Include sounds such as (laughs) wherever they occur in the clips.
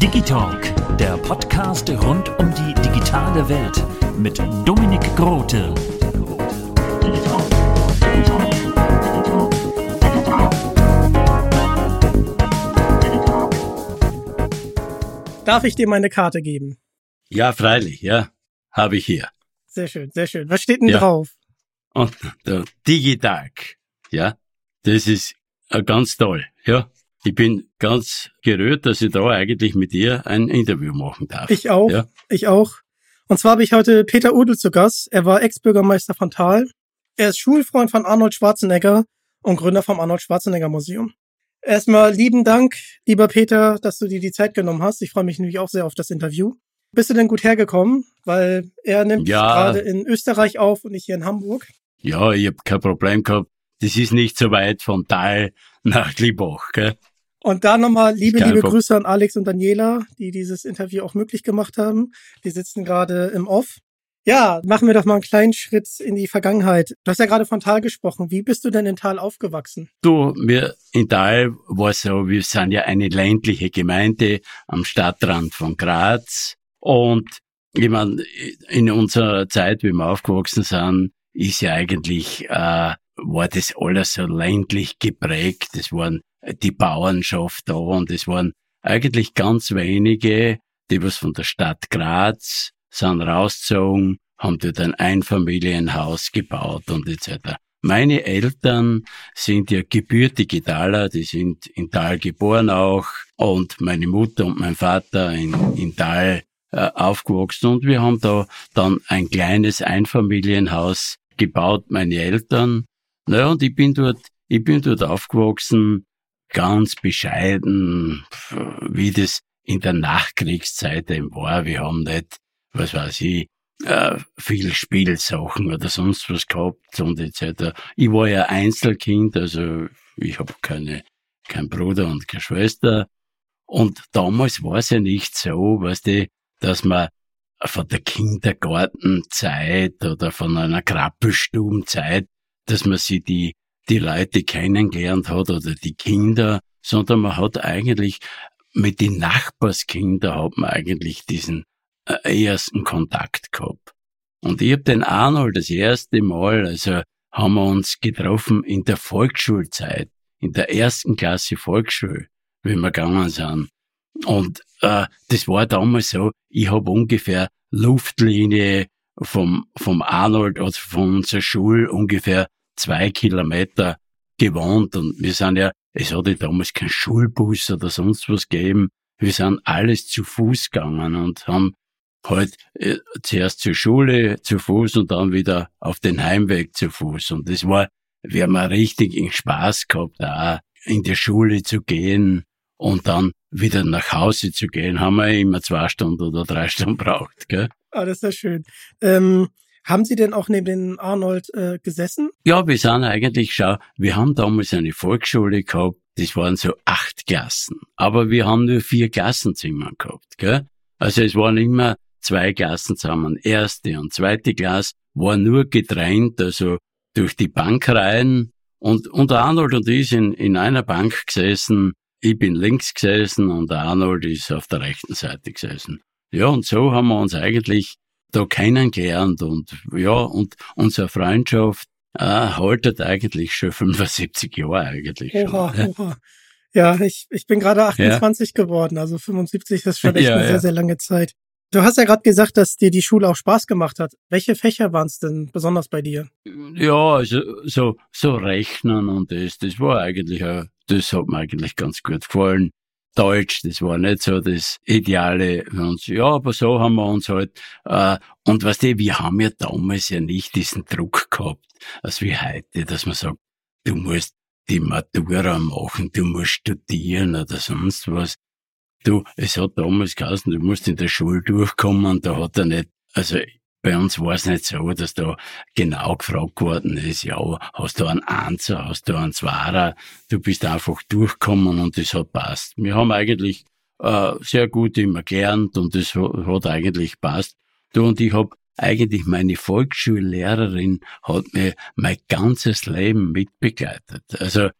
Digitalk, der Podcast rund um die digitale Welt mit Dominik Grote. Darf ich dir meine Karte geben? Ja, freilich, ja. Habe ich hier. Sehr schön, sehr schön. Was steht denn Ja. drauf? Und der Digitag, ja, das ist ganz toll, ja. Ich bin ganz gerührt, dass ich da eigentlich mit dir ein Interview machen darf. Ich auch. Ja. Ich auch. Und zwar habe ich heute Peter Udel zu Gast. Er war Ex-Bürgermeister von Thal. Er ist Schulfreund von Arnold Schwarzenegger und Gründer vom Arnold Schwarzenegger Museum. Erstmal lieben Dank, lieber Peter, dass du dir die Zeit genommen hast. Ich freue mich nämlich auch sehr auf das Interview. Bist du denn gut hergekommen? Weil er nimmt Ja. gerade in Österreich auf und ich hier in Hamburg. Ja, ich habe kein Problem gehabt. Das ist nicht so weit von Thal nach Liebach, gell? Und da nochmal liebe, liebe. Grüße an Alex und Daniela, die dieses Interview auch möglich gemacht haben. Die sitzen gerade im Off. Ja, machen wir doch mal einen kleinen Schritt in die Vergangenheit. Du hast ja gerade von Tal gesprochen. Wie bist du denn in Tal aufgewachsen? Du, wir in Thal war so, wir sind ja eine ländliche Gemeinde am Stadtrand von Graz. Und ich meine, in unserer Zeit, wie wir aufgewachsen sind, ist ja eigentlich, äh, war das alles so ländlich geprägt. Es waren die Bauernschaft da und es waren eigentlich ganz wenige, die was von der Stadt Graz sind rausgezogen, haben dort ein Einfamilienhaus gebaut und etc. Meine Eltern sind ja gebürtige Thaler, die sind in Thal geboren auch und meine Mutter und mein Vater in, in Thal äh, aufgewachsen und wir haben da dann ein kleines Einfamilienhaus gebaut, meine Eltern. Naja, und ich bin dort, ich bin dort aufgewachsen, ganz bescheiden, wie das in der Nachkriegszeit eben war. Wir haben nicht, was weiß ich, äh, viel Spielsachen oder sonst was gehabt und etc. Ich war ja Einzelkind, also ich habe keine, kein Bruder und keine Schwester. Und damals war es ja nicht so, weißt du, dass man von der Kindergartenzeit oder von einer Krabbelstubenzeit, dass man sich die, die Leute kennengelernt hat oder die Kinder, sondern man hat eigentlich mit den Nachbarskindern hat man eigentlich diesen äh, ersten Kontakt gehabt. Und ich hab den Arnold das erste Mal, also haben wir uns getroffen in der Volksschulzeit, in der ersten Klasse Volksschule, wie wir gegangen sind. Und äh, das war damals so, ich hab ungefähr Luftlinie vom, vom Arnold oder von unserer Schule ungefähr zwei Kilometer gewohnt. Und wir sind ja, es hatte damals keinen Schulbus oder sonst was gegeben. Wir sind alles zu Fuß gegangen und haben halt äh, zuerst zur Schule zu Fuß und dann wieder auf den Heimweg zu Fuß. Und das war, wir haben einen richtigen Spaß gehabt, da in die Schule zu gehen und dann wieder nach Hause zu gehen, haben wir immer zwei Stunden oder drei (laughs) Stunden braucht, gell? Ah, das ist ja schön. Ähm, haben Sie denn auch neben den Arnold äh, gesessen? Ja, wir sind eigentlich, schau, wir haben damals eine Volksschule gehabt, das waren so acht Klassen. Aber wir haben nur vier Klassenzimmer gehabt, gell? Also es waren immer zwei Klassen zusammen. Erste und zweite Klasse war nur getrennt, also durch die Bankreihen. Und, und Arnold und ich sind in einer Bank gesessen. Ich bin links gesessen und Arnold ist auf der rechten Seite gesessen. Ja, und so haben wir uns eigentlich da kennengelernt und ja, und unsere Freundschaft äh, haltet eigentlich schon 75 Jahre eigentlich Oha, schon. oha. Ja, ich, ich bin gerade 28 geworden, also 75 ist schon echt Ja, eine ja. sehr, sehr lange Zeit. Du hast ja gerade gesagt, dass dir die Schule auch Spaß gemacht hat. Welche Fächer waren es denn besonders bei dir? Ja, also so, so Rechnen und das, das war eigentlich, auch, das hat mir eigentlich ganz gut gefallen. Deutsch, das war nicht so das Ideale für uns. Ja, aber so haben wir uns halt, äh, und weißt du, wir haben ja damals ja nicht diesen Druck gehabt, als wie heute, dass man sagt, du musst die Matura machen, du musst studieren oder sonst was. Du, es hat damals geheißen, du musst in der Schule durchkommen da hat er nicht, also bei uns war es nicht so, dass da genau gefragt worden ist, ja, hast du einen Einser, hast du einen Zweier, du bist einfach durchgekommen und das hat passt. Wir haben eigentlich äh, sehr gut immer gelernt und das hat, eigentlich passt. Du und ich hab eigentlich meine Volksschullehrerin hat mir mein ganzes Leben mitbegleitet. Also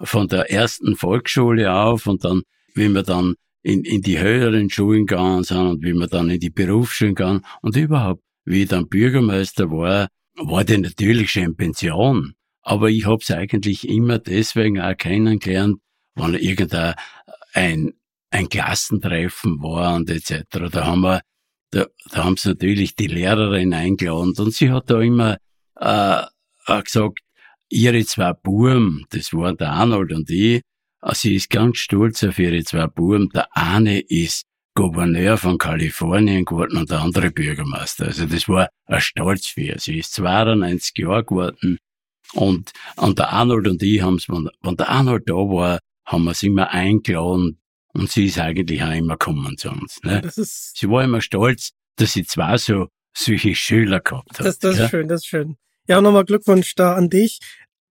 von der ersten Volksschule auf und dann, wie wir dann in, in die höheren Schulen gegangen sind und wie wir dann in die Berufsschulen gegangen und überhaupt, wie ich dann Bürgermeister war, war die natürlich schon in Pension. Aber ich hab's eigentlich immer deswegen auch kennengelernt, wenn irgendein ein, ein Klassentreffen war und etc. Da haben wir, da, da haben sie natürlich die Lehrerin eingeladen und sie hat da immer äh, auch gesagt, ihre zwei Buben, das waren der Arnold und ich, äh, sie ist ganz stolz auf ihre zwei Buben. Der eine ist Gouverneur von Kalifornien geworden und der andere Bürgermeister. Also das war ein Stolz für ihr. Sie ist 92 Jahre geworden und, und der Arnold und ich haben's, wenn, wenn der Arnold da war, haben wir sie immer eingeladen und sie ist eigentlich auch immer gekommen zu uns. Ne? Das ist, Sie war immer stolz, dass sie zwei so solche Schüler gehabt hat. das, das ja? ist schön, das ist schön. Ja, nochmal Glückwunsch da an dich.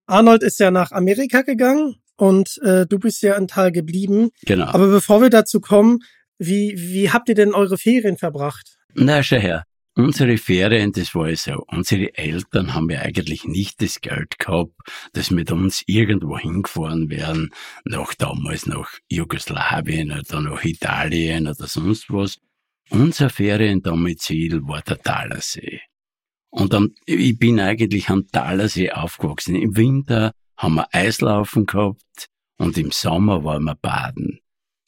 Arnold ist ja nach Amerika gegangen und äh, du bist ja in Tal geblieben. Genau. Aber bevor wir dazu kommen, wie, wie habt ihr denn eure Ferien verbracht? Na, schau her. Unsere Ferien, das war ja so. Unsere Eltern haben ja eigentlich nicht das Geld gehabt, dass mit uns irgendwo hingefahren wären, nach damals nach Jugoslawien oder nach Italien oder sonst was. Unser Feriendomizil war der Talersee. Und am, ich bin eigentlich am Talersee aufgewachsen. Im Winter haben wir Eislaufen gehabt und im Sommer waren wir baden.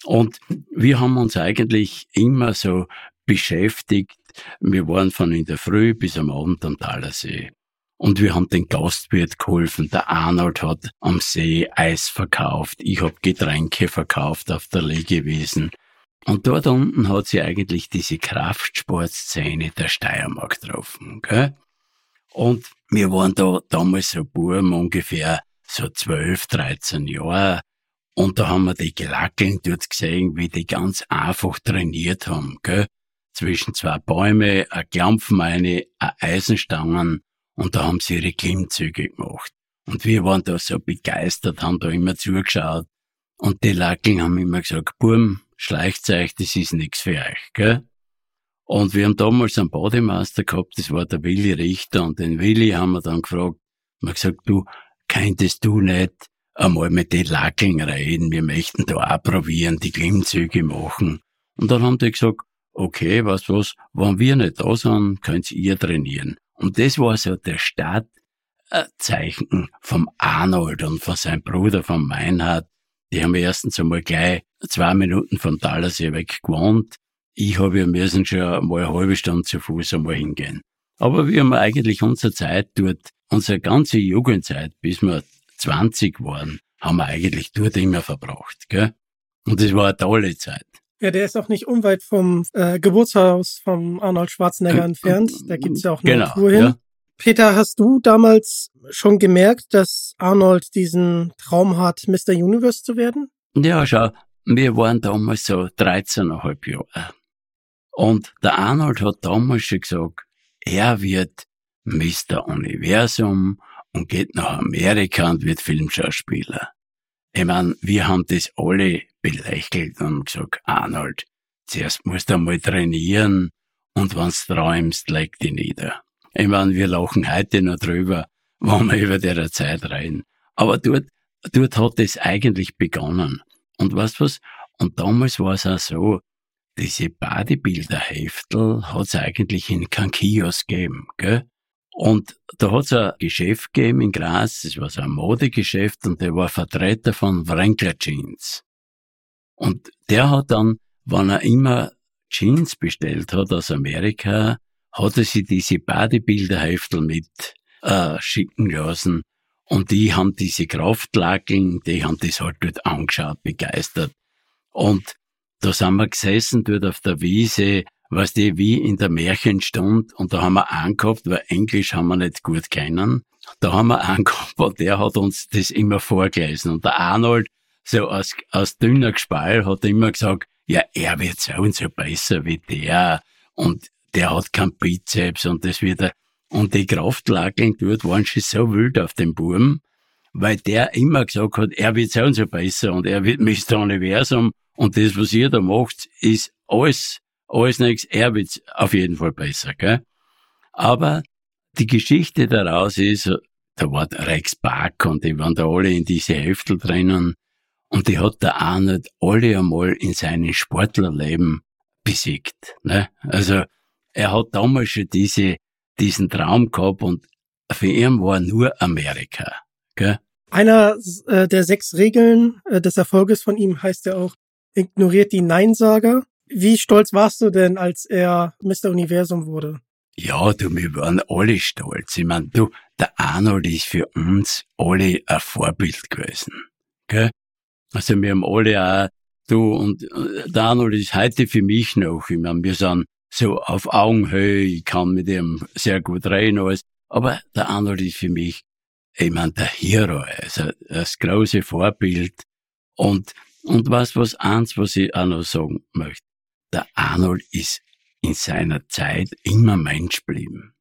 Und wir haben uns eigentlich immer so beschäftigt. Wir waren von in der Früh bis am Abend am Talersee. Und wir haben den Gastwirt geholfen. Der Arnold hat am See Eis verkauft. Ich hab Getränke verkauft auf der Legewiesen. Und dort unten hat sie eigentlich diese Kraftsportszene der Steiermark getroffen. Gell? Und wir waren da damals so Buben, ungefähr so 12, 13 Jahre. Und da haben wir die Glackeln dort gesehen, wie die ganz einfach trainiert haben. Gell? Zwischen zwei Bäume, ein Klampfen eine, ein Eisenstangen und da haben sie ihre Klimmzüge gemacht. Und wir waren da so begeistert, haben da immer zugeschaut. Und die Lackeln haben immer gesagt, Burm, schleicht euch, das ist nix für euch, gell? Und wir haben damals einen Bademeister gehabt, das war der Willi Richter, und den Willi haben wir dann gefragt, wir gesagt, du, könntest du nicht einmal mit den Lackeln reden, wir möchten da auch probieren, die Klimmzüge machen. Und dann haben die gesagt, okay, was was, wenn wir nicht da sind, könnt ihr trainieren. Und das war so der Startzeichen vom Arnold und von seinem Bruder, vom Meinhard. Die haben erstens einmal gleich zwei Minuten vom Talersee weg gewohnt. Ich habe ja müssen schon mal eine halbe Stunde zu Fuß einmal hingehen. Aber wir haben eigentlich unsere Zeit dort, unsere ganze Jugendzeit, bis wir 20 waren, haben wir eigentlich dort immer verbracht, gell? Und das war eine tolle Zeit. Ja, der ist auch nicht unweit vom äh, Geburtshaus vom Arnold Schwarzenegger entfernt. Da gibt's ja auch eine Genau, Tour hin. ja. Peter, hast du damals schon gemerkt, dass Arnold diesen Traum hat, Mr. Universe zu werden? Ja, schau, wir waren damals so 13,5 Jahre. Und der Arnold hat damals schon gesagt, er wird Mr. Universum und geht nach Amerika und wird Filmschauspieler. Ich mein, wir haben das alle belächelt und gesagt, Arnold, zuerst musst du einmal trainieren und wenn's träumst, leg dich nieder. Ich mein, wir lachen heute noch drüber, (laughs) wenn wir über der Zeit reden. Aber dort, dort hat es eigentlich begonnen. Und weißt was? Und damals war es auch so, diese Bodybuilder-Heftel hat's eigentlich in keinem Kiosk gegeben, gell? Und da hat es ein Geschäft gegeben in Graz, das war so ein Modegeschäft und der war Vertreter von Wrangler Jeans. Und der hat dann, wenn er immer Jeans bestellt hat aus Amerika, hat er sich diese Bodybuilder-Heftel mit äh, schicken lassen. Und die haben diese Kraftlakeln, die haben das halt dort angeschaut, begeistert. Und da sind wir gesessen dort auf der Wiese, was die wie in der Märchenstund und da haben wir angehabt, weil Englisch haben wir nicht gut kennen. Da haben wir angehabt (laughs) und der hat uns das immer vorgelesen. Und der Arnold, so aus, aus dünner Gespall, hat immer gesagt, ja, er wird so und so besser wie der. Und der hat keinen Bizeps und das wird er. Und die Kraftlageln dort waren schon so wild auf dem Burm, weil der immer gesagt hat, er wird so und so besser und er wird Mr. Universum und das, was ihr da macht, ist alles, alles nichts, er wird auf jeden Fall besser, gell? Aber die Geschichte daraus ist, da war der Rex Park und die waren da alle in diese Heftel drinnen und die hat der Arnold alle einmal in seinem Sportlerleben besiegt, ne? Also, er hat damals schon diese, diesen Traum gehabt und für ihn war nur Amerika. Gell? Einer äh, der sechs Regeln äh, des Erfolges von ihm heißt ja auch, ignoriert die Neinsager. Wie stolz warst du denn, als er Mr. Universum wurde? Ja, du, wir waren alle stolz. Ich mein, du, der Arnold ist für uns alle ein Vorbild gewesen. Gell? Also wir haben alle auch, du, und äh, der Arnold ist heute für mich noch, ich mein, wir sind so auf Augenhöhe, ich kann mit ihm sehr gut reden, alles. Aber der Arnold ist für mich, ich mein, der Hero, also das große Vorbild. Und, und was, was eins, was ich auch noch sagen möchte. Der Arnold ist in seiner Zeit immer Mensch geblieben.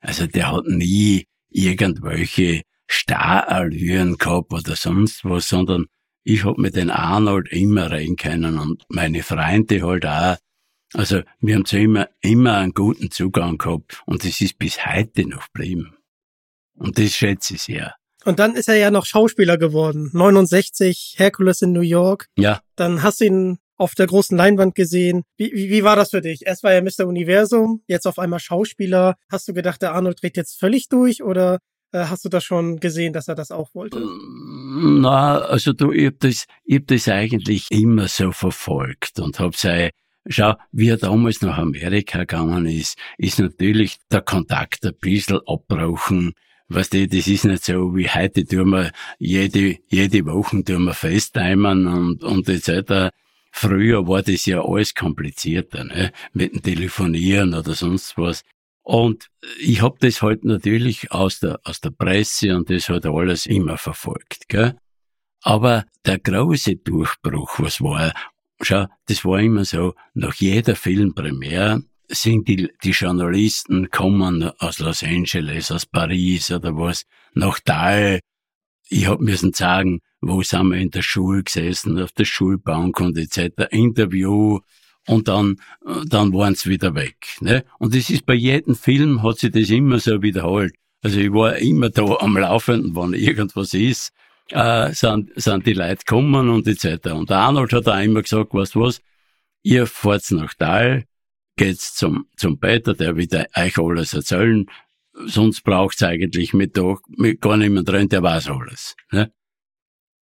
Also der hat nie irgendwelche Starallüren gehabt oder sonst was, sondern ich hab mit den Arnold immer rein können und meine Freunde halt auch. Also wir haben zu immer, immer einen guten Zugang gehabt und das ist bis heute noch geblieben. Und das schätze ich sehr. Und dann ist er ja noch Schauspieler geworden. 69, Hercules in New York. Ja. Dann hast du ihn auf der großen Leinwand gesehen. Wie, wie, wie war das für dich? Erst war er Mr. Universum, jetzt auf einmal Schauspieler. Hast du gedacht, der Arnold dreht jetzt völlig durch oder äh, hast du das schon gesehen, dass er das auch wollte? Na, also du, ich hab das, ich hab das eigentlich immer so verfolgt und hab sei Schau, wie er damals nach Amerika gegangen ist, ist natürlich der Kontakt ein bisschen abbrochen. Weißt du, das ist nicht so wie heute tun wir jede, jede Woche tun wir FaceTimen und, und etc. Früher war das ja alles komplizierter, ne? Mit dem Telefonieren oder sonst was. Und ich hab das halt natürlich aus der, aus der Presse und das hat alles immer verfolgt, gell? Aber der große Durchbruch, was war, Schau, das war immer so, nach jeder Filmpremiere sind die, die Journalisten kommen aus Los Angeles, aus Paris oder was, nach Dahl. Ich hab müssen sagen, wo sind wir in der Schule gesessen, auf der Schulbank und etc. Interview und dann, dann waren sie wieder weg. Ne? Und das ist bei jedem Film hat sich das immer so wiederholt. Also ich war immer da am Laufenden, wenn irgendwas ist äh, sind, sind die Leute gekommen und etc. Und der Arnold hat auch immer gesagt, weißt du was, ihr fahrt nach Tal, geht's zum, zum Peter, der wird euch alles erzählen, sonst braucht's eigentlich mit, da, mit gar niemand drin, der weiß alles. Ne?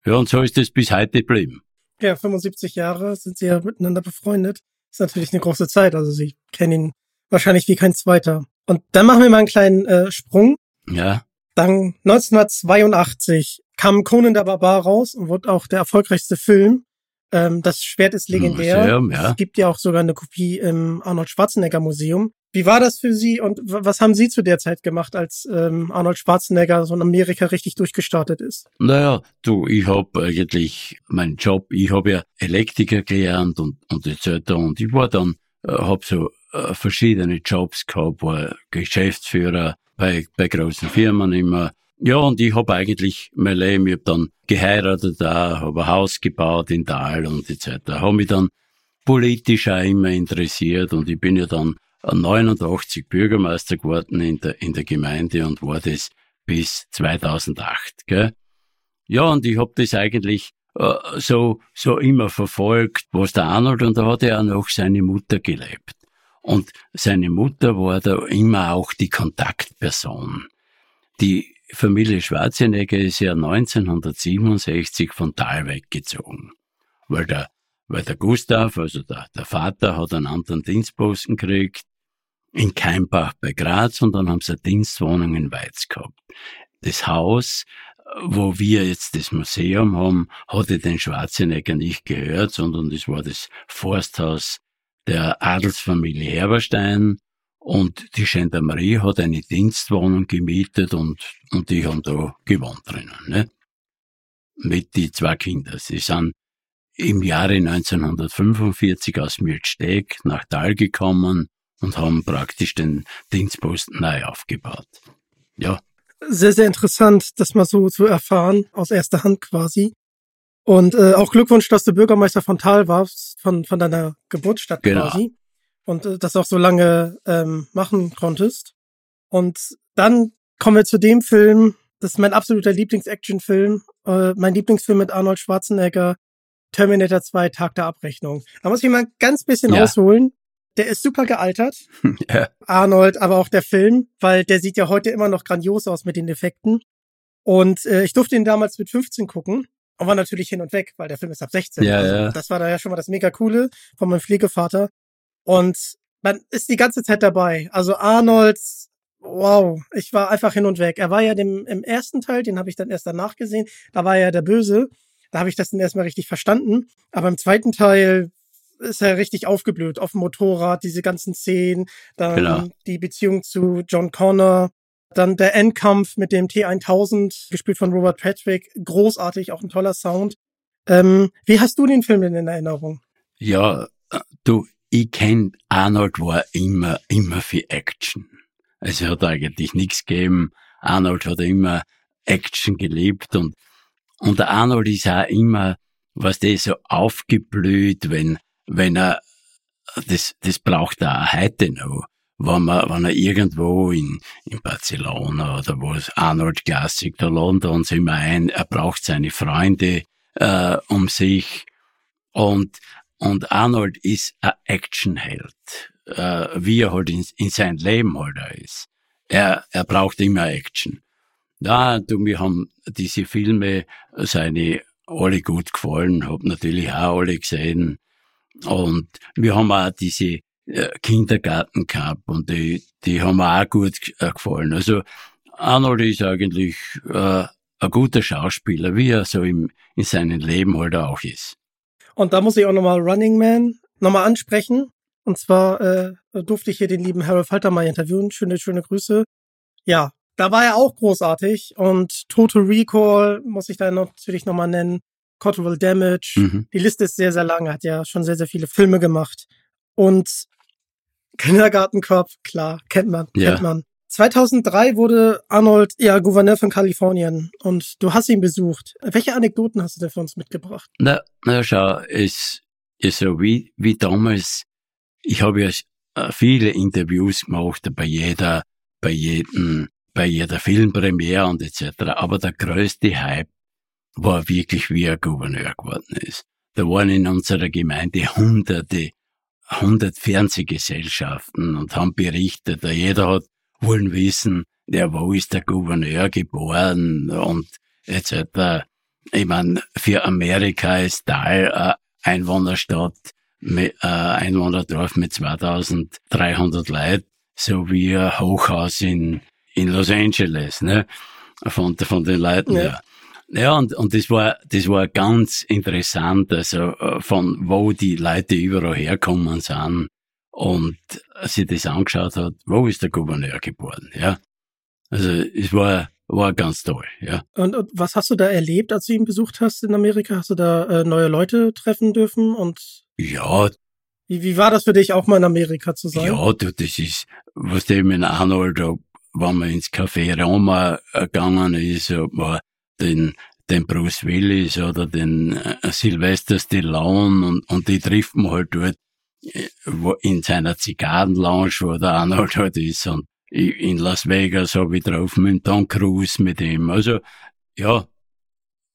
Ja, und so ist es bis heute geblieben. Ja, 75 Jahre sind sie ja miteinander befreundet. Ist natürlich eine große Zeit, also sie kennen ihn wahrscheinlich wie kein zweiter. Und dann machen wir mal einen kleinen äh, Sprung. Ja. Dann 1982 kam Conan der Barbar raus und wurde auch der erfolgreichste Film. Ähm, das Schwert ist legendär. Museum, ja. Es gibt ja auch sogar eine Kopie im Arnold Schwarzenegger Museum. Wie war das für Sie und was haben Sie zu der Zeit gemacht, als ähm, Arnold Schwarzenegger so in Amerika richtig durchgestartet ist? Naja, du, ich habe eigentlich meinen Job, ich habe ja Elektriker gelernt und, und etc. Und ich war dann, äh, habe so äh, verschiedene Jobs gehabt, war Geschäftsführer bei, bei großen Firmen immer, ja, und ich habe eigentlich mein Leben, ich hab dann geheiratet habe ein Haus gebaut in Tal und etc. Habe mich dann politisch auch immer interessiert und ich bin ja dann 89 Bürgermeister geworden in der, in der Gemeinde und war das bis 2008. Gell? Ja, und ich habe das eigentlich äh, so, so immer verfolgt, was der Arnold, und da hat er auch noch seine Mutter gelebt. Und seine Mutter war da immer auch die Kontaktperson. Die Familie Schwarzenegger ist ja 1967 von Tal weggezogen, weil der, weil der Gustav, also der, der Vater, hat einen anderen Dienstposten gekriegt. In Keimbach bei Graz und dann haben sie eine Dienstwohnung in Weiz gehabt. Das Haus, wo wir jetzt das Museum haben, hatte den Schwarzenegger nicht gehört, sondern das war das Forsthaus der Adelsfamilie Herberstein und die Gendarmerie hat eine Dienstwohnung gemietet und, und die haben da gewohnt drinnen, ne? Mit die zwei Kinder. Sie sind im Jahre 1945 aus Milchsteg nach Tal gekommen und haben praktisch den Dienstposten neu aufgebaut. Ja. Sehr, sehr interessant, das mal so zu erfahren, aus erster Hand quasi. Und äh, auch Glückwunsch, dass du Bürgermeister von Tal warst, von, von deiner Geburtsstadt genau. quasi. Und äh, das auch so lange ähm, machen konntest. Und dann kommen wir zu dem Film, das ist mein absoluter Lieblings-Action-Film, äh, mein Lieblingsfilm mit Arnold Schwarzenegger, Terminator 2, Tag der Abrechnung. Da muss ich mal ein ganz bisschen ja. ausholen. Der ist super gealtert. (laughs) ja. Arnold, aber auch der Film, weil der sieht ja heute immer noch grandios aus mit den Effekten. Und äh, ich durfte ihn damals mit 15 gucken. Und war natürlich hin und weg, weil der Film ist ab 16. Ja, also, ja. Das war da ja schon mal das mega coole von meinem Pflegevater. Und man ist die ganze Zeit dabei. Also Arnold, wow, ich war einfach hin und weg. Er war ja dem, im ersten Teil, den habe ich dann erst danach gesehen, da war er ja der Böse. Da habe ich das dann erstmal richtig verstanden. Aber im zweiten Teil ist er richtig aufgeblüht auf dem Motorrad, diese ganzen Szenen, dann genau. die Beziehung zu John Connor, dann der Endkampf mit dem T1000, gespielt von Robert Patrick. Großartig, auch ein toller Sound. Ähm, wie hast du den Film denn in Erinnerung? Ja, du, ich kenn, Arnold war immer, immer für Action. Es hat eigentlich nichts gegeben. Arnold hat immer Action geliebt und, und der Arnold ist auch immer, was der so aufgeblüht, wenn, wenn er, das, das braucht er auch heute noch wenn, man, wenn er irgendwo in, in Barcelona oder wo es Arnold Classic, da laden uns immer ein, er braucht seine Freunde äh, um sich und, und Arnold ist ein Actionheld, äh, wie er halt in, in sein Leben halt ist. Er, er braucht immer Action. Ja, du, mir haben diese Filme seine alle gut gefallen, hab natürlich auch alle gesehen. Und wir haben auch diese äh, Kindergarten gehabt und die, die haben mir auch gut äh, gefallen. Also Arnold ist eigentlich äh, ein guter Schauspieler, wie er so im, in seinem Leben halt auch ist. Und da muss ich auch nochmal Running Man nochmal ansprechen. Und zwar äh, durfte ich hier den lieben Harold Falter mal interviewen. Schöne, schöne Grüße. Ja, da war er auch großartig. Und Total Recall muss ich da natürlich nochmal nennen. Collateral Damage. Mhm. Die Liste ist sehr, sehr lang. Er hat ja schon sehr, sehr viele Filme gemacht. Und Kindergartenkopf, klar, kennt man, ja. kennt man. 2003 wurde Arnold ja Gouverneur von Kalifornien und du hast ihn besucht. Welche Anekdoten hast du denn für uns mitgebracht? Na, na schau, es ist so wie, wie damals, ich habe ja äh, viele Interviews gemacht bei jeder, bei jedem, bei jeder Filmpremiere und etc. Aber der größte Hype war wirklich, wie er Gouverneur geworden ist. Da waren in unserer Gemeinde hunderte 100 Fernsehgesellschaften und haben berichtet. Jeder hat wollen wissen, ja, wo ist der Gouverneur geboren und etc. Ich meine, für Amerika ist Tal äh, Einwohnerstadt, mit, äh, Einwohnerdorf mit 2300 Leuten, so wie ein Hochhaus in, in Los Angeles, ne? Von, von den Leuten ja. her. Ja, und, und das war, das war ganz interessant, also äh, von wo die Leute überall herkommen sind und sie das angeschaut hat, wo ist der Gouverneur geboren, ja. Also, es war, war ganz toll, ja. Und, und was hast du da erlebt, als du ihn besucht hast in Amerika? Hast du da äh, neue Leute treffen dürfen und? Ja. Wie, wie war das für dich, auch mal in Amerika zu sein? Ja, du, das ist, was dem in Arnold, wenn man ins Café Roma äh, gegangen ist, war den, den Bruce Willis oder den äh, Sylvester Stallone und, und die trifft man halt dort in seiner Zigarrenlounge, wo der Arnold halt ist und in Las Vegas habe ich drauf mit Tom Cruise mit ihm. Also, ja.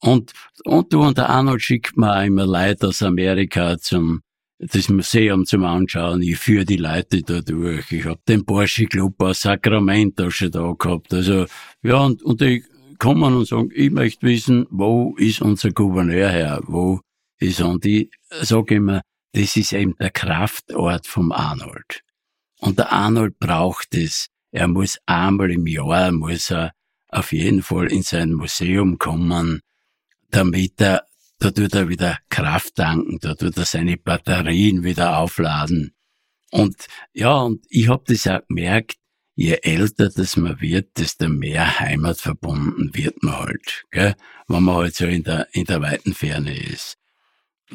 Und, und du und der Arnold schickt mir immer Leute aus Amerika zum, das Museum zum Anschauen, ich führe die Leute da durch, ich hab den Porsche Club aus Sacramento schon da gehabt, also, ja, und, und die kommen und sagen, ich möchte wissen, wo ist unser Gouverneur her, wo ist, und ich sage immer, das ist eben der Kraftort vom Arnold. Und der Arnold braucht es. Er muss einmal im Jahr, muss er auf jeden Fall in sein Museum kommen, damit er, da tut er wieder Kraft tanken, da tut er seine Batterien wieder aufladen. Und ja, und ich hab das auch gemerkt, je älter das man wird, desto mehr Heimat verbunden wird man halt, gell? wenn man halt so in der, in der weiten Ferne ist.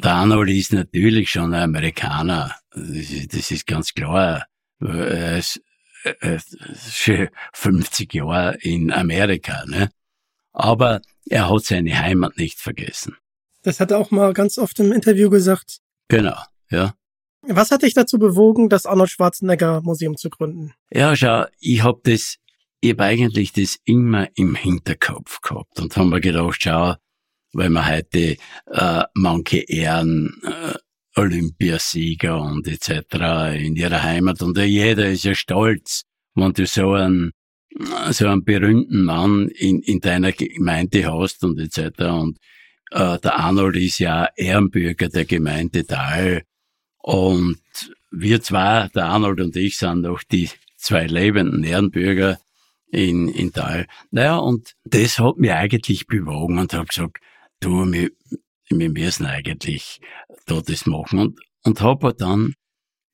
Der Arnold ist natürlich schon ein Amerikaner, das ist, das ist ganz klar. Er ist, er ist schon 50 Jahre in Amerika, ne? aber er hat seine Heimat nicht vergessen. Das hat er auch mal ganz oft im Interview gesagt. Genau, ja. Was hat dich dazu bewogen, das Arnold Schwarzenegger Museum zu gründen? Ja, schau, ich hab das, ich hab eigentlich das immer im Hinterkopf gehabt und haben mir gedacht, schau, weil wir heute äh, manche Ehren äh, Olympiasieger und etc. in ihrer Heimat und jeder ist ja stolz, wenn du so einen so einen berühmten Mann in, in deiner Gemeinde hast und etc. Und äh, der Arnold ist ja Ehrenbürger der Gemeinde Dahl. Und wir zwei, der Arnold und ich, sind noch die zwei lebenden Ehrenbürger in, in Dahl. Naja, und das hat mich eigentlich bewogen und habe gesagt, du, wir, wir müssen eigentlich da das machen. Und, und habe dann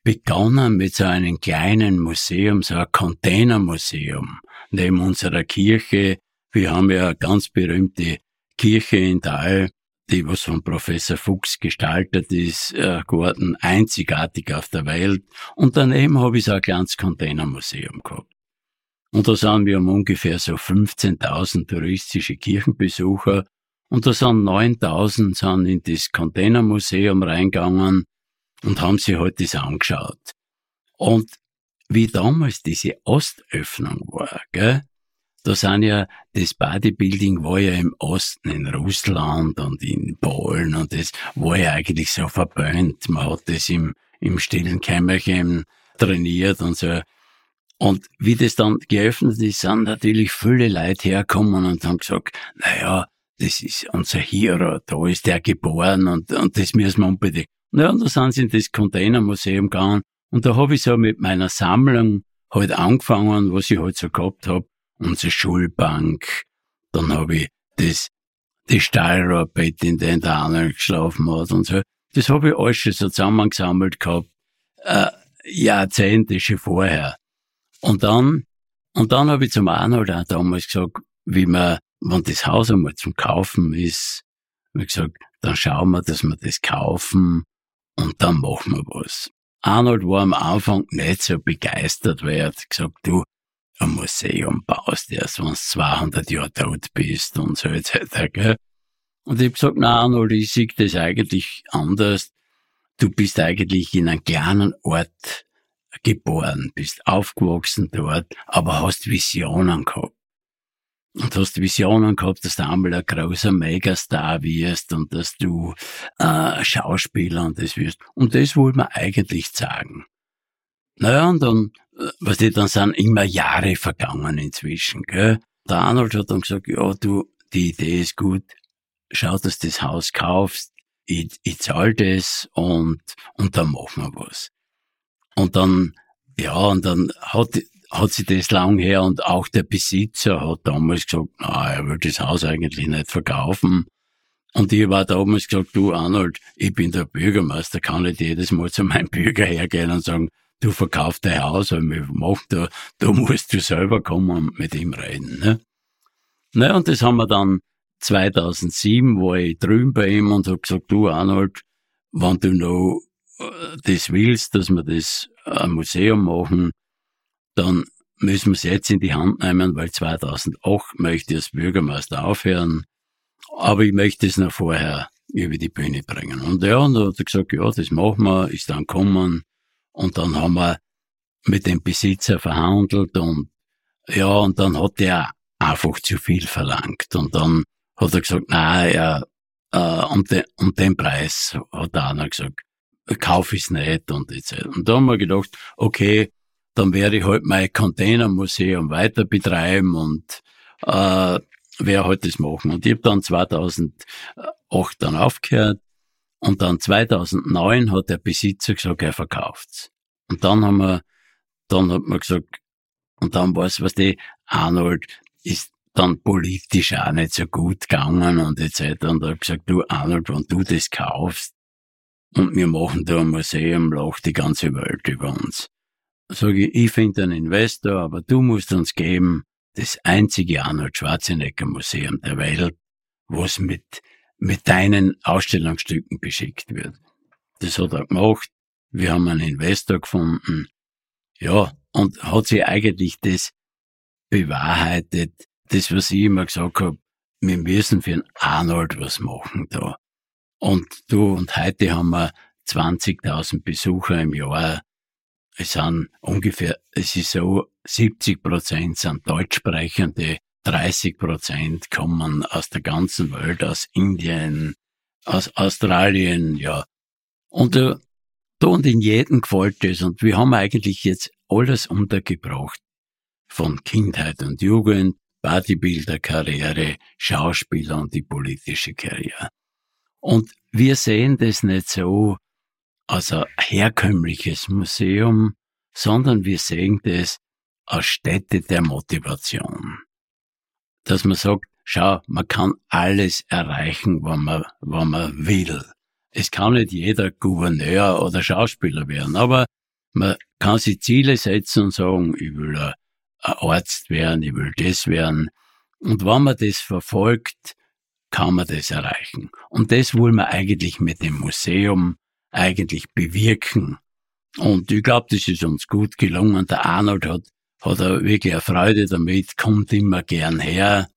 begonnen mit so einem kleinen Museum, so ein Containermuseum neben unserer Kirche. Wir haben ja eine ganz berühmte Kirche in Dahl, die was von Professor Fuchs gestaltet ist, äh, geworden, einzigartig auf der Welt. Und daneben habe ich so ein kleines Containermuseum gehabt. Und da sind wir um ungefähr so 15.000 touristische Kirchenbesucher. Und da sind 9.000 sind in das Containermuseum reingegangen und haben sich halt das angeschaut. Und wie damals diese Ostöffnung war, gell? Da sind ja, das Bodybuilding war ja im Osten, in Russland und in Polen und das war ja eigentlich so verböhnt. Man hat das im, im stillen Kämmerchen trainiert und so. Und wie das dann geöffnet ist, sind natürlich viele Leute hergekommen und haben gesagt, naja, das ist unser Hero, da ist der geboren und, und das müssen wir unbedingt. Ja, und da sind sie in das Containermuseum gegangen und da habe ich so mit meiner Sammlung halt angefangen, was ich halt so gehabt hab, unsere Schulbank, dann habe ich das, die Stahlrohrbett, in dem der Arnold geschlafen hat und so. Das habe ich alles schon so zusammengesammelt gehabt, äh, Jahrzehnte schon vorher. Und dann, und dann habe ich zum Arnold auch damals gesagt, wie man, wenn das Haus einmal zum Kaufen ist, habe ich gesagt, dann schauen wir, dass wir das kaufen und dann machen wir was. Arnold war am Anfang nicht so begeistert, weil er hat gesagt, du, ein Museum baust erst, wenn du 200 Jahre tot bist und so etc. Gell? Und ich hab gesagt, na Arnold, ich sehe das eigentlich anders. Du bist eigentlich in einem kleinen Ort geboren, bist aufgewachsen dort, aber hast Visionen gehabt und hast Visionen gehabt, dass du einmal ein großer Megastar wirst und dass du äh, Schauspieler und das wirst. Und das wollte man eigentlich sagen. Naja, und dann, äh, was die dann sind immer Jahre vergangen inzwischen, gell? Der Arnold hat dann gesagt, ja, du, die Idee ist gut, schau, dass du das Haus kaufst, ich, ich zahl das und, und dann machen wir was. Und dann, ja, und dann hat, hat sie das lang her und auch der Besitzer hat damals gesagt, na, er will das Haus eigentlich nicht verkaufen. Und ich war damals gesagt, du Arnold, ich bin der Bürgermeister, kann nicht jedes Mal zu meinem Bürger hergehen und sagen, du verkaufst dein Haus, und wir machen da, da musst du selber kommen und mit ihm reden. Ne? Na, und das haben wir dann 2007, war ich drüben bei ihm und hab gesagt, du Arnold, wenn du noch äh, das willst, dass wir das ein Museum machen, dann müssen wir es jetzt in die Hand nehmen, weil 2008 möchte ich als Bürgermeister aufhören, aber ich möchte es noch vorher über die Bühne bringen. Und ja, und dann hat er gesagt, ja, das machen wir, ist dann kommen, und dann haben wir mit dem Besitzer verhandelt und ja, und dann hat er einfach zu viel verlangt. Und dann hat er gesagt, na, er, äh, um, de, um den Preis hat er auch noch gesagt, kauf ich's nicht und etc. Und da haben wir gedacht, okay, dann werde ich halt mein Containermuseum weiter betreiben und äh, werde halt das machen. Und ich habe dann 2008 dann aufgehört und dann 2009 hat der Besitzer gesagt, er verkauft's. Und dann haben wir, dann hat man gesagt, und dann war es, was die Arnold ist dann politisch auch nicht so gut gegangen und etc. Und da hab ich gesagt, du Arnold, wenn du das kaufst und wir machen da ein Museum, lacht die ganze Welt über uns. Sag ich, ich finde einen Investor, aber du musst uns geben das einzige Arnold Schwarzenegger Museum der Welt, was mit, mit deinen Ausstellungsstücken beschickt wird. Das hat er gemacht. Wir haben einen Investor gefunden. Ja, und hat sich eigentlich das bewahrheitet, das, was ich immer gesagt habe, wir müssen für einen Arnold was machen da. Und du, und heute haben wir 20.000 Besucher im Jahr. Es sind ungefähr, es ist so, 70 Prozent sind Deutschsprechende, 30 Prozent kommen aus der ganzen Welt, aus Indien, aus Australien, ja. Und da, da und in jedem gefällt es. Und wir haben eigentlich jetzt alles untergebracht. Von Kindheit und Jugend, Bodybuilder-Karriere, Schauspieler und die politische Karriere. Und wir sehen das nicht so als ein herkömmliches Museum, sondern wir sehen das als Stätte der Motivation. Dass man sagt, schau, man kann alles erreichen, was man, was man will. Es kann nicht jeder Gouverneur oder Schauspieler werden, aber man kann sich Ziele setzen und sagen, ich will ein Arzt werden, ich will das werden. Und wenn man das verfolgt, kann man das erreichen. Und das wollen wir eigentlich mit dem Museum eigentlich bewirken. Und ich glaube, das ist uns gut gelungen. Der Arnold hat, hat wirklich eine Freude damit, kommt immer gern her.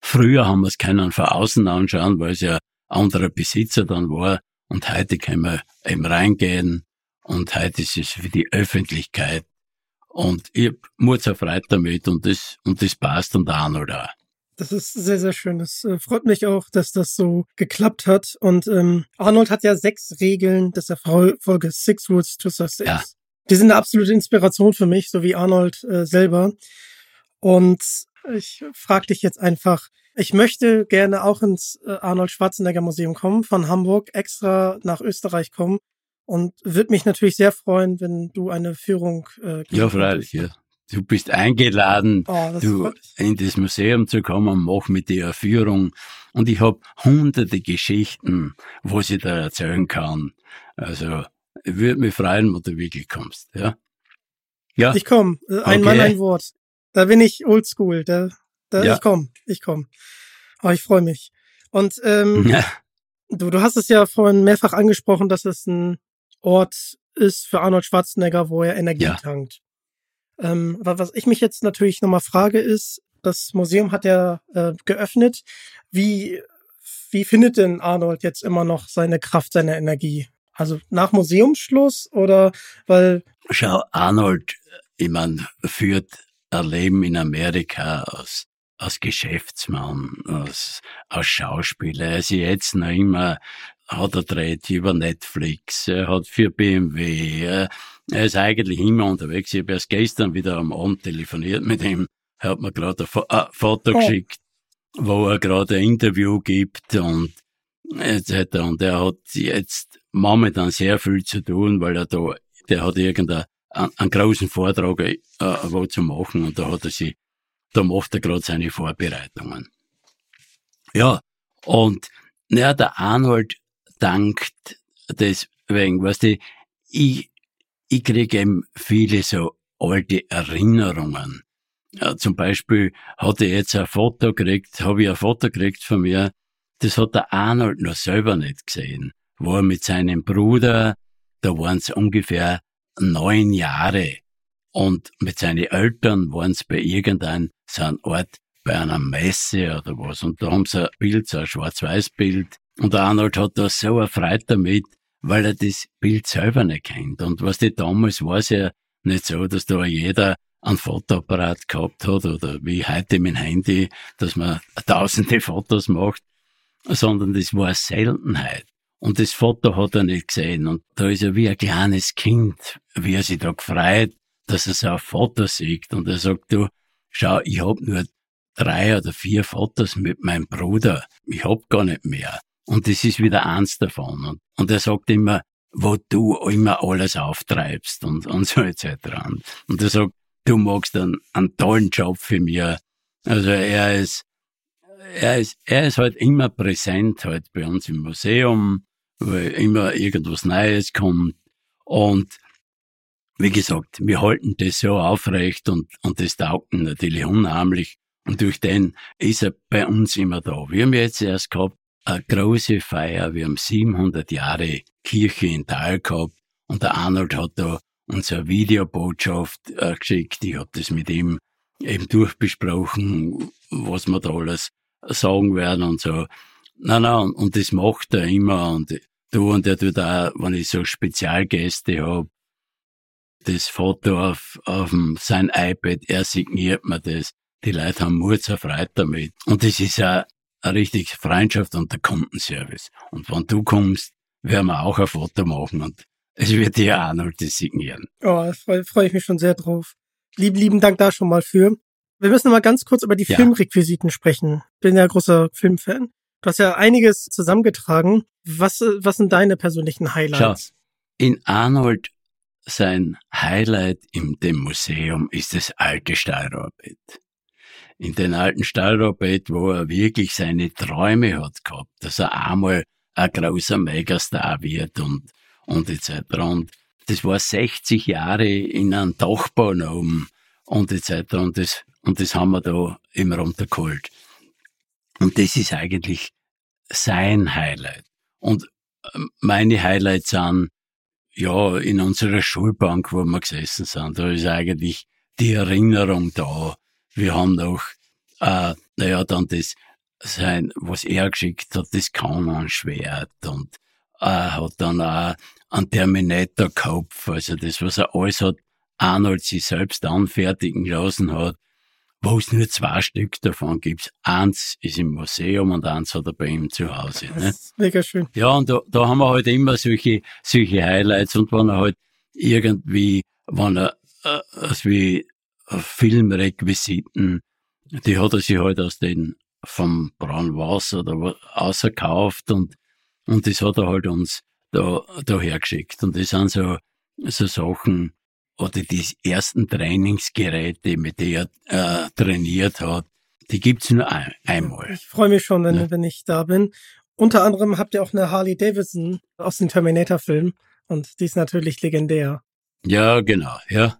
Früher haben wir es keinen von außen anschauen, weil es ja anderer Besitzer dann war. Und heute können wir eben reingehen. Und heute ist es für die Öffentlichkeit und ich hab Mordserfreut damit und das, und das passt und der Arnold auch. Das ist sehr, sehr schön. Das äh, freut mich auch, dass das so geklappt hat. Und ähm, Arnold hat ja sechs Regeln des Erfolges, Six Rules to Success. Ja. Die sind eine absolute Inspiration für mich, so wie Arnold äh, selber. Und ich frage dich jetzt einfach, ich möchte gerne auch ins äh, Arnold Schwarzenegger Museum kommen, von Hamburg extra nach Österreich kommen und würde mich natürlich sehr freuen, wenn du eine Führung äh, Ja, freilich, ja. Du bist eingeladen, oh, du in das Museum zu kommen, mach mit dir eine Führung. Und ich habe hunderte Geschichten, wo ich da erzählen kann. Also, ich würde mich freuen, wenn du wirklich kommst, ja? Ja. Ich komme. Ein okay. Mann, ein Wort. Da bin ich oldschool. Da, da, ja. ich komme. Ich komme. Oh, ich freue mich. Und ähm, (laughs) ja. du, du hast es ja vorhin mehrfach angesprochen, dass es ein Ort ist für Arnold Schwarzenegger, wo er Energie ja. tankt. Ähm, was ich mich jetzt natürlich nochmal frage, ist, das Museum hat ja äh, geöffnet. Wie, wie findet denn Arnold jetzt immer noch seine Kraft, seine Energie? Also nach Museumsschluss oder weil. Schau, Arnold, ich mein, führt ein Leben in Amerika aus, als Geschäftsmann, als, als Schauspieler. Er ist jetzt noch immer hat er dreht über Netflix, er hat für BMW, er ist eigentlich immer unterwegs. Ich habe erst gestern wieder am Abend telefoniert mit ihm, er hat mir gerade ein Foto oh. geschickt, wo er gerade ein Interview gibt und etc. Und er hat jetzt momentan sehr viel zu tun, weil er da, der hat irgendeinen einen großen Vortrag äh, wo zu machen und da hat er sich, da macht er gerade seine Vorbereitungen. Ja, und ja, der Arnold dankt deswegen, weißt du, ich, ich kriege eben viele so alte Erinnerungen. Ja, zum Beispiel hatte ich jetzt ein Foto gekriegt, habe ich ein Foto gekriegt von mir, das hat der Arnold noch selber nicht gesehen, wo er mit seinem Bruder, da waren es ungefähr neun Jahre, und mit seinen Eltern waren es bei irgendeinem so einem Ort, bei einer Messe oder was, und da haben sie ein Bild, so ein Schwarz-Weiß-Bild, und der Arnold hat da so erfreut damit, weil er das Bild selber nicht kennt. Und was die damals war es ja nicht so, dass da jeder einen Fotoapparat gehabt hat oder wie heute mit dem Handy, dass man tausende Fotos macht, sondern das war eine Seltenheit. Und das Foto hat er nicht gesehen. Und da ist er wie ein kleines Kind, wie er sich da gefreut, dass er so ein Foto sieht. Und er sagt, du, schau, ich hab nur drei oder vier Fotos mit meinem Bruder. Ich hab gar nicht mehr. Und das ist wieder eins davon. Und, und er sagt immer, wo du immer alles auftreibst und, und so etc. Und, und er sagt, du magst einen, einen tollen Job für mich. Also er ist, er ist, er ist halt immer präsent halt bei uns im Museum, weil immer irgendwas Neues kommt. Und wie gesagt, wir halten das so aufrecht und, und das taugt natürlich unheimlich. Und durch den ist er bei uns immer da. Wir haben jetzt erst gehabt eine große Feier. Wir haben 700 Jahre Kirche in Tal gehabt und der Arnold hat da unsere Videobotschaft äh, geschickt. Ich habe das mit ihm eben durchbesprochen, was wir da alles sagen werden und so. Nein, nein, und das macht er immer und du und er tut auch, wenn ich so Spezialgäste hab, das Foto auf, auf sein iPad, er signiert mir das. Die Leute haben Mut Freude damit. Und das ist ja eine richtige Freundschaft und der Kundenservice. Und wenn du kommst, werden wir auch ein Foto machen und es wird dir Arnold das signieren. Oh, da freue freu ich mich schon sehr drauf. Lieben, lieben Dank da schon mal für. Wir müssen mal ganz kurz über die ja. Filmrequisiten sprechen. Bin ja großer Filmfan. Du hast ja einiges zusammengetragen. Was, was sind deine persönlichen Highlights? Schau, in Arnold sein Highlight in dem Museum ist das alte Stahlrohrbett. In den alten Stahlrohrbett, wo er wirklich seine Träume hat gehabt, dass er einmal ein großer Megastar wird und, und etc. Und das war 60 Jahre in einem Dachbau oben und etc. Und das, und das haben wir da immer runtergeholt. Und das ist eigentlich sein Highlight. Und ähm, meine Highlights sind ja, in unserer Schulbank, wo wir gesessen sind, da ist eigentlich die Erinnerung da. Wir haben noch, äh, naja, dann das, sein, was er geschickt hat, das Kanon-Schwert und äh, hat dann auch einen Terminator-Kopf, also das, was er alles hat, Arnold sich selbst anfertigen lassen hat, wo es nur zwei Stück davon gibt. Eins ist im Museum und eins hat er bei ihm zu Hause. Ne? Das ist mega schön. Ja, und da, da haben wir halt immer solche, solche Highlights und wenn er halt irgendwie, wenn er, äh, also wie Filmrequisiten, die hat er sich halt aus den, vom Braunwasser oder ausgekauft und, und das hat er halt uns da, da hergeschickt. Und das sind so, so Sachen, oder die ersten Trainingsgeräte, mit denen er äh, trainiert hat, die gibt's nur ein, einmal. Ich freue mich schon, wenn, ja. wenn ich da bin. Unter anderem habt ihr auch eine Harley Davidson aus dem Terminator-Film und die ist natürlich legendär. Ja, genau, ja.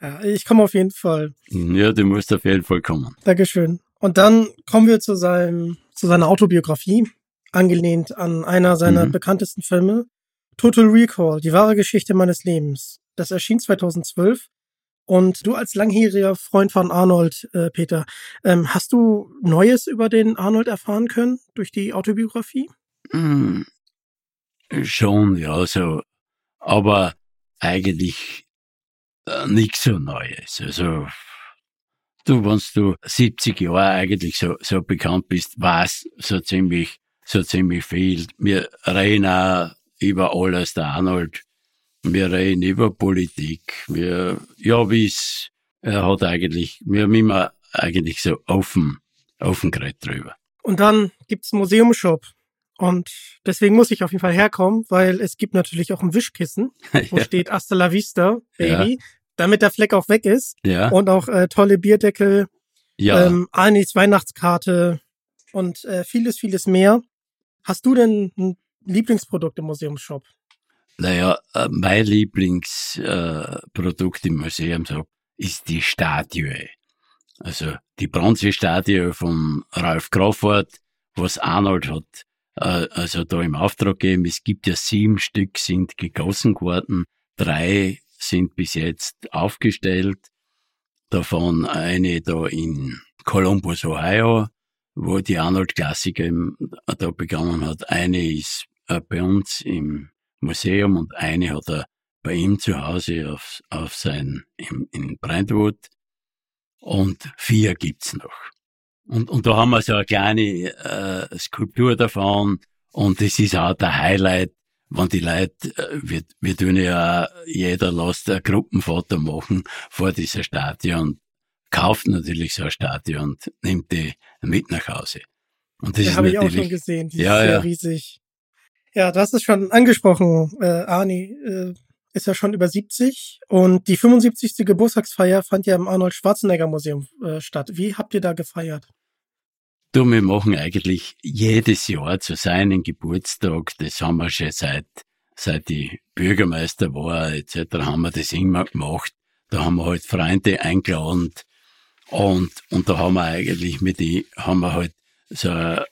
Ja, ich komme auf jeden Fall. Ja, du musst auf jeden Fall kommen. Dankeschön. Und dann kommen wir zu seinem, zu seiner Autobiografie, angelehnt an einer seiner mhm. bekanntesten Filme, Total Recall, die wahre Geschichte meines Lebens. Das erschien 2012. Und du als langjähriger Freund von Arnold, äh, Peter, ähm, hast du Neues über den Arnold erfahren können durch die Autobiografie? Mm, schon, ja, so. Aber eigentlich äh, nichts so Neues. Also, du, wenn du 70 Jahre eigentlich so, so bekannt bist, weißt so ziemlich, so ziemlich viel. Wir reden auch über alles, der Arnold wir reden über Politik. Wir, ja, wie es, er hat eigentlich, wir haben immer eigentlich so offen, offen geredet drüber. Und dann gibt's Museumshop. Und deswegen muss ich auf jeden Fall herkommen, weil es gibt natürlich auch ein Wischkissen, (laughs) wo ja. steht Hasta la Vista, Baby, ja. Damit der Fleck auch weg ist. Ja. Und auch äh, tolle Bierdeckel, ja. ähm, Anis Weihnachtskarte und äh, vieles, vieles mehr. Hast du denn ein Lieblingsprodukt im Museumsshop? Naja, äh, mein Lieblingsprodukt äh, im Museum ist die Statue. Also die Bronzestatue von Ralf Crawford, was Arnold hat äh, also da im Auftrag gegeben. Es gibt ja sieben Stück sind gegossen geworden, drei sind bis jetzt aufgestellt. Davon eine da in Columbus, Ohio, wo die Arnold-Klassiker da begonnen hat. Eine ist bei uns im Museum und eine hat er bei ihm zu Hause auf, auf sein, in, in Brentwood und vier gibt's noch. Und, und da haben wir so eine kleine äh, Skulptur davon Und das ist auch der Highlight, wenn die Leute, äh, wir, wir tun ja, jeder lässt ein Gruppenfoto machen vor dieser und kauft natürlich so eine Statue und nimmt die mit nach Hause. Und das ja, habe ich auch schon gesehen, die ja, ist sehr ja. riesig. Ja, du hast es schon angesprochen, äh, Arni äh, ist ja schon über 70 und die 75. Geburtstagsfeier fand ja im Arnold Schwarzenegger Museum äh, statt. Wie habt ihr da gefeiert? Du, wir machen eigentlich jedes Jahr zu seinem Geburtstag, das haben wir schon seit, seit die Bürgermeister war, etc., haben wir das immer gemacht. Da haben wir halt Freunde eingeladen und, und da haben wir eigentlich mit die, haben wir halt so ein,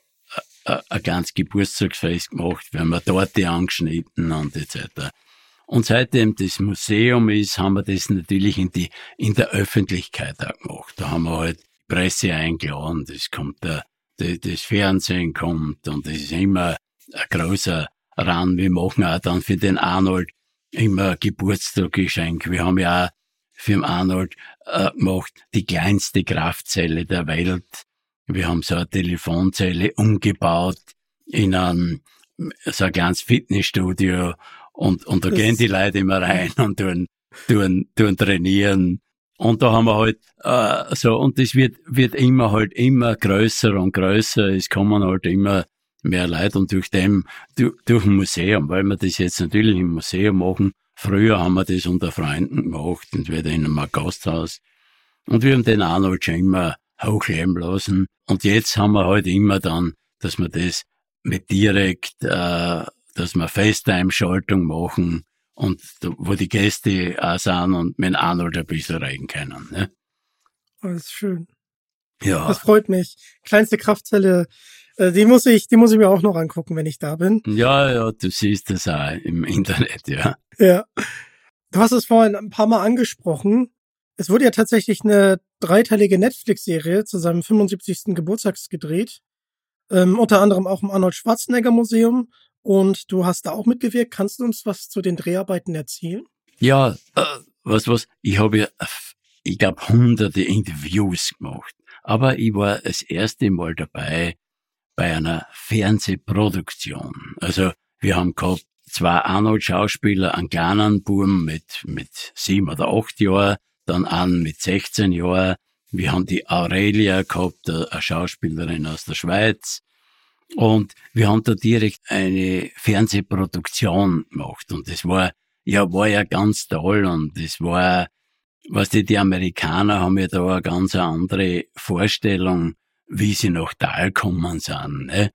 ein ganz Geburtstagsfest gemacht, wir haben eine Torte angeschnitten und etc. Und seitdem das Museum ist, haben wir das natürlich in die, in der Öffentlichkeit auch gemacht. Da haben wir halt Presse eingeladen, das kommt der, das Fernsehen kommt und das ist immer ein großer Ran. Wir machen auch dann für den Arnold immer Geburtstaggeschenk. Wir haben ja auch für den Arnold äh, gemacht die kleinste Kraftzelle der Welt. Wir haben so eine Telefonzelle umgebaut in ein, so ein kleines Fitnessstudio und, und da das gehen die Leute immer rein (laughs) und tun, tun, tun trainieren und da haben wir halt äh, so, und das wird, wird immer halt immer größer und größer. Es kommen halt immer mehr Leute und durch dem, durch, durch ein Museum, weil wir das jetzt natürlich im Museum machen. Früher haben wir das unter Freunden gemacht, entweder in einem Gasthaus. Und wir haben den Arnold schon immer hochleben lassen. Und jetzt haben wir halt immer dann, dass wir das mit direkt, äh, dass wir FaceTime-Schaltung machen und wo die Gäste auch sind und mit Arnold ein bisschen reden können. Ne? Oh, das ist schön. Ja. Das freut mich. Kleinste Kraftzelle, äh, die muss ich, die muss ich mir auch noch angucken, wenn ich da bin. Ja, ja, du siehst das auch im (laughs) Internet, ja. Ja. Du hast es vorhin ein paar Mal angesprochen. Es wurde ja tatsächlich eine dreiteilige Netflix-Serie zu seinem 75. Geburtstag gedreht. Ähm, unter anderem auch im Arnold Schwarzenegger Museum und du hast da auch mitgewirkt. Kannst du uns was zu den Dreharbeiten erzählen? Ja, äh, was, was, ich habe ja, ich glaube, hunderte Interviews gemacht. Aber ich war das erste Mal dabei bei einer Fernsehproduktion. Also, wir haben gehabt zwei Arnold-Schauspieler, einen kleinen Buben mit, mit sieben oder acht Jahren, dann einen mit 16 Jahren. Wir haben die Aurelia gehabt, eine Schauspielerin aus der Schweiz. Und wir haben da direkt eine Fernsehproduktion gemacht. Und das war, ja, war ja ganz toll. Und das war, was die, die Amerikaner haben ja da eine ganz andere Vorstellung, wie sie nach Tal kommen sind. Ne?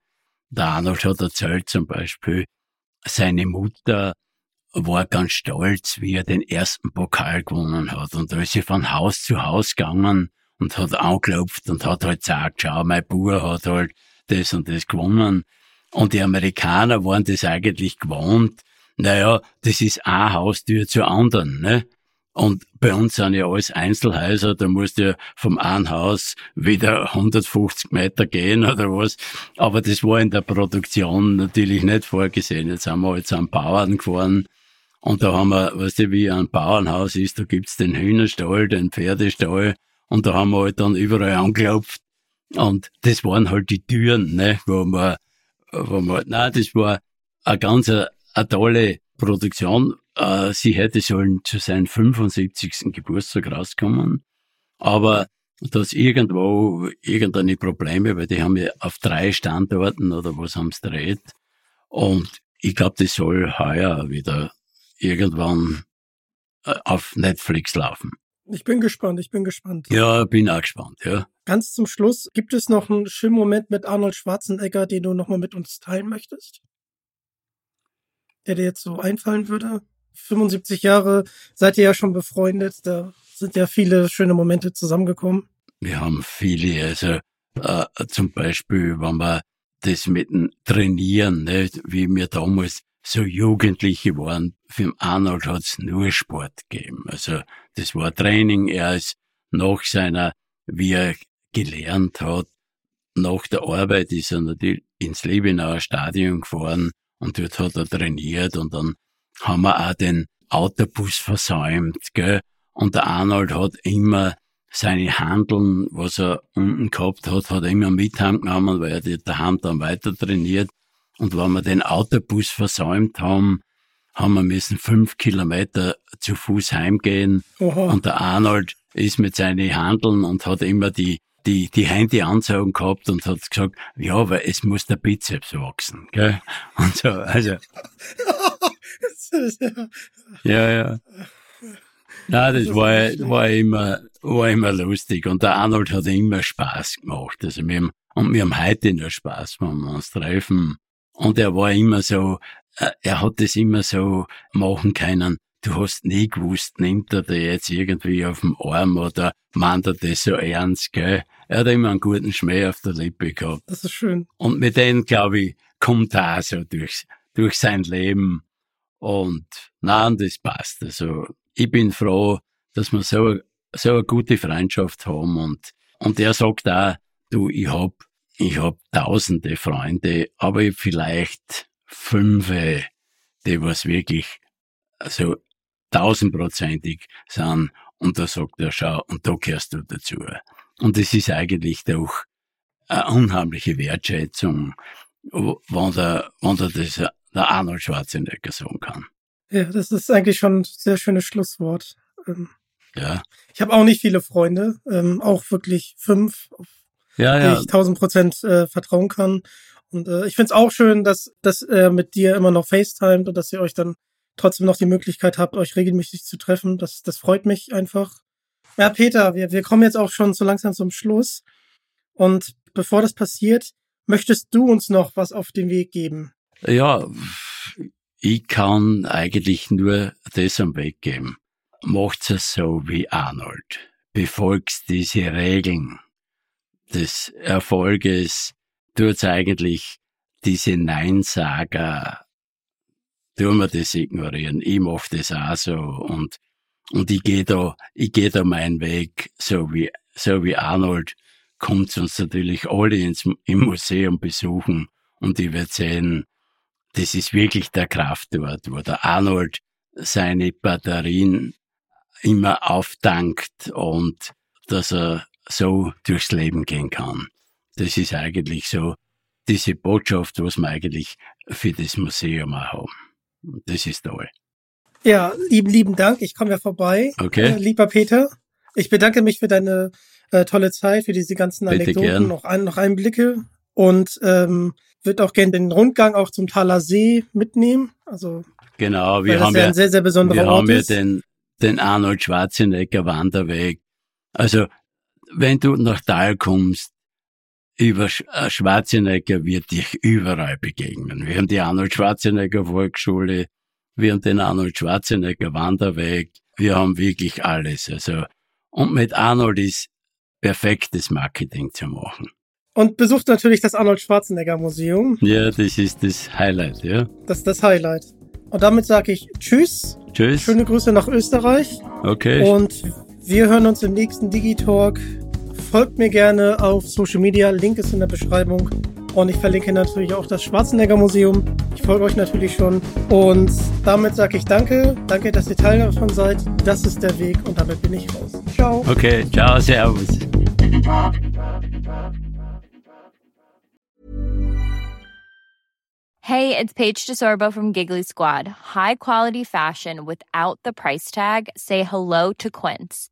Der Arnold hat erzählt zum Beispiel, seine Mutter war ganz stolz, wie er den ersten Pokal gewonnen hat. Und da ist sie von Haus zu Haus gegangen und hat angeklopft und hat halt gesagt, schau, mein Bruder hat halt das und das gewonnen. Und die Amerikaner waren das eigentlich gewohnt. Naja, das ist eine Haustür zur anderen, ne? Und bei uns sind ja alles Einzelhäuser, da musst du ja vom einen Haus wieder 150 Meter gehen oder was. Aber das war in der Produktion natürlich nicht vorgesehen. Jetzt haben wir jetzt am Bauern gefahren und da haben wir, weißt du, wie ein Bauernhaus ist, da gibt's den Hühnerstall, den Pferdestall und da haben wir halt dann überall angeklopft und das waren halt die Türen, ne, wo man, wo man, na, das war eine ganz eine, eine tolle Produktion. Äh, sie hätte sollen zu seinem 75. Geburtstag rauskommen, aber dass irgendwo irgendeine Probleme, weil die haben ja auf drei Standorten oder was haben sie dreht. Und ich glaube, das soll heuer wieder irgendwann äh, auf Netflix laufen. Ich bin gespannt, ich bin gespannt. Ja, bin auch gespannt, ja. Ganz zum Schluss, gibt es noch einen schönen Moment mit Arnold Schwarzenegger, den du nochmal mit uns teilen möchtest? Der dir jetzt so einfallen würde? 75 Jahre seid ihr ja schon befreundet, da sind ja viele schöne Momente zusammengekommen. Wir haben viele, also äh, zum Beispiel, wenn wir das mit dem Trainieren, ne, wie wir damals so Jugendliche waren, für Arnold hat's nur Sport gegeben. Also das war Training. Er ist nach seiner, wie er gelernt hat, nach der Arbeit ist er natürlich ins Liebenauer Stadion gefahren und dort hat er trainiert und dann haben wir auch den Autobus versäumt, gell? Und der Arnold hat immer seine Handeln, was er unten gehabt hat, hat er immer mit heimgenommen, weil er die daheim dann weiter trainiert. Und wenn wir den Autobus versäumt haben, haben wir müssen fünf Kilometer zu Fuß heimgehen. Oha. Und der Arnold ist mit seinen Handeln und hat immer die, die, die Hände anzogen gehabt und hat gesagt, ja, aber es muss der Bizeps wachsen, gell? (laughs) Und so, also, (laughs) ja, ja. Na, das war, war immer, war immer lustig. Und der Arnold hat immer Spaß gemacht. Also wir haben, und wir haben heute noch Spaß, wenn wir uns treffen. Und er war immer so, äh, er hat das immer so machen können. Du hast nie gewusst, nimmt er dir jetzt irgendwie auf dem Arm oder meint er das so ernst, gell? Er hat immer einen guten Schmäh auf der Lippe gehabt. Das ist schön. Und mit denen, glaube ich, kommt er auch so durch, durch sein Leben. Und nein, das passt. Also ich bin froh, dass wir so, so eine gute Freundschaft haben. Und, und er sagt auch, du, ich hab, ich hab tausende Freunde, aber vielleicht fünf, die was wirklich so tausendprozentig sind. Und da sagt er, schau, und da gehörst du dazu. Und das ist eigentlich doch eine unheimliche Wertschätzung, wenn der, wenn der das der Arnold Schwarzenegger sagen kann. Ja, das ist eigentlich schon ein sehr schönes Schlusswort. Ähm, Ja, Ich habe auch nicht viele Freunde, ähm, auch wirklich fünf, auf ja, die ja. ich tausend Prozent äh, vertrauen kann. Und äh, ich find's auch schön, dass, dass er mit dir immer noch FaceTimet und dass ihr euch dann trotzdem noch die Möglichkeit habt, euch regelmäßig zu treffen. Das, das freut mich einfach. Ja, Peter, wir, wir kommen jetzt auch schon so langsam zum Schluss. Und bevor das passiert, möchtest du uns noch was auf den Weg geben? Ja, ich kann eigentlich nur das am Weg geben. Macht's es so wie Arnold. Befolgt diese Regeln des Erfolges. Tut's eigentlich diese Neinsager, tun wir das ignorieren. Ich mach das auch so und, und ich gehe da, ich gehe da meinen Weg, so wie, so wie Arnold, kommt uns natürlich alle ins, im Museum besuchen und ich werde sehen, das ist wirklich der Kraftort, wo der Arnold seine Batterien immer auftankt und dass er so durchs Leben gehen kann. Das ist eigentlich so diese Botschaft, was wir eigentlich für das Museum auch haben. Das ist toll. Ja, lieben, lieben Dank. Ich komme ja vorbei. Okay. Äh, lieber Peter, ich bedanke mich für deine äh, tolle Zeit, für diese ganzen Bitte Anekdoten, gern. noch, ein, noch Einblicke und ähm, würde auch gerne den Rundgang auch zum Thaler See mitnehmen. Also, Genau, wir haben ja ein sehr, sehr besonderer wir Ort haben ja den, den Arnold Schwarzenegger Wanderweg. Also, wenn du nach Tal kommst, über äh, Schwarzenegger wird dich überall begegnen. Wir haben die Arnold Schwarzenegger Volksschule, wir haben den Arnold Schwarzenegger Wanderweg, wir haben wirklich alles. Also, und mit Arnold ist perfektes Marketing zu machen. Und besucht natürlich das Arnold Schwarzenegger Museum. Ja, das ist das Highlight, ja. Das ist das Highlight. Und damit sage ich Tschüss, Tschüss. schöne Grüße nach Österreich Okay. und wir hören uns im nächsten Digitalk. Folgt mir gerne auf Social Media, Link ist in der Beschreibung. Und ich verlinke natürlich auch das Schwarzenegger Museum. Ich folge euch natürlich schon. Und damit sage ich danke. Danke, dass ihr Teil davon seid. Das ist der Weg und damit bin ich raus. Ciao. Okay, ciao, servus. Hey, it's Paige DeSorbo from Giggly Squad. High quality fashion without the price tag. Say hello to Quince.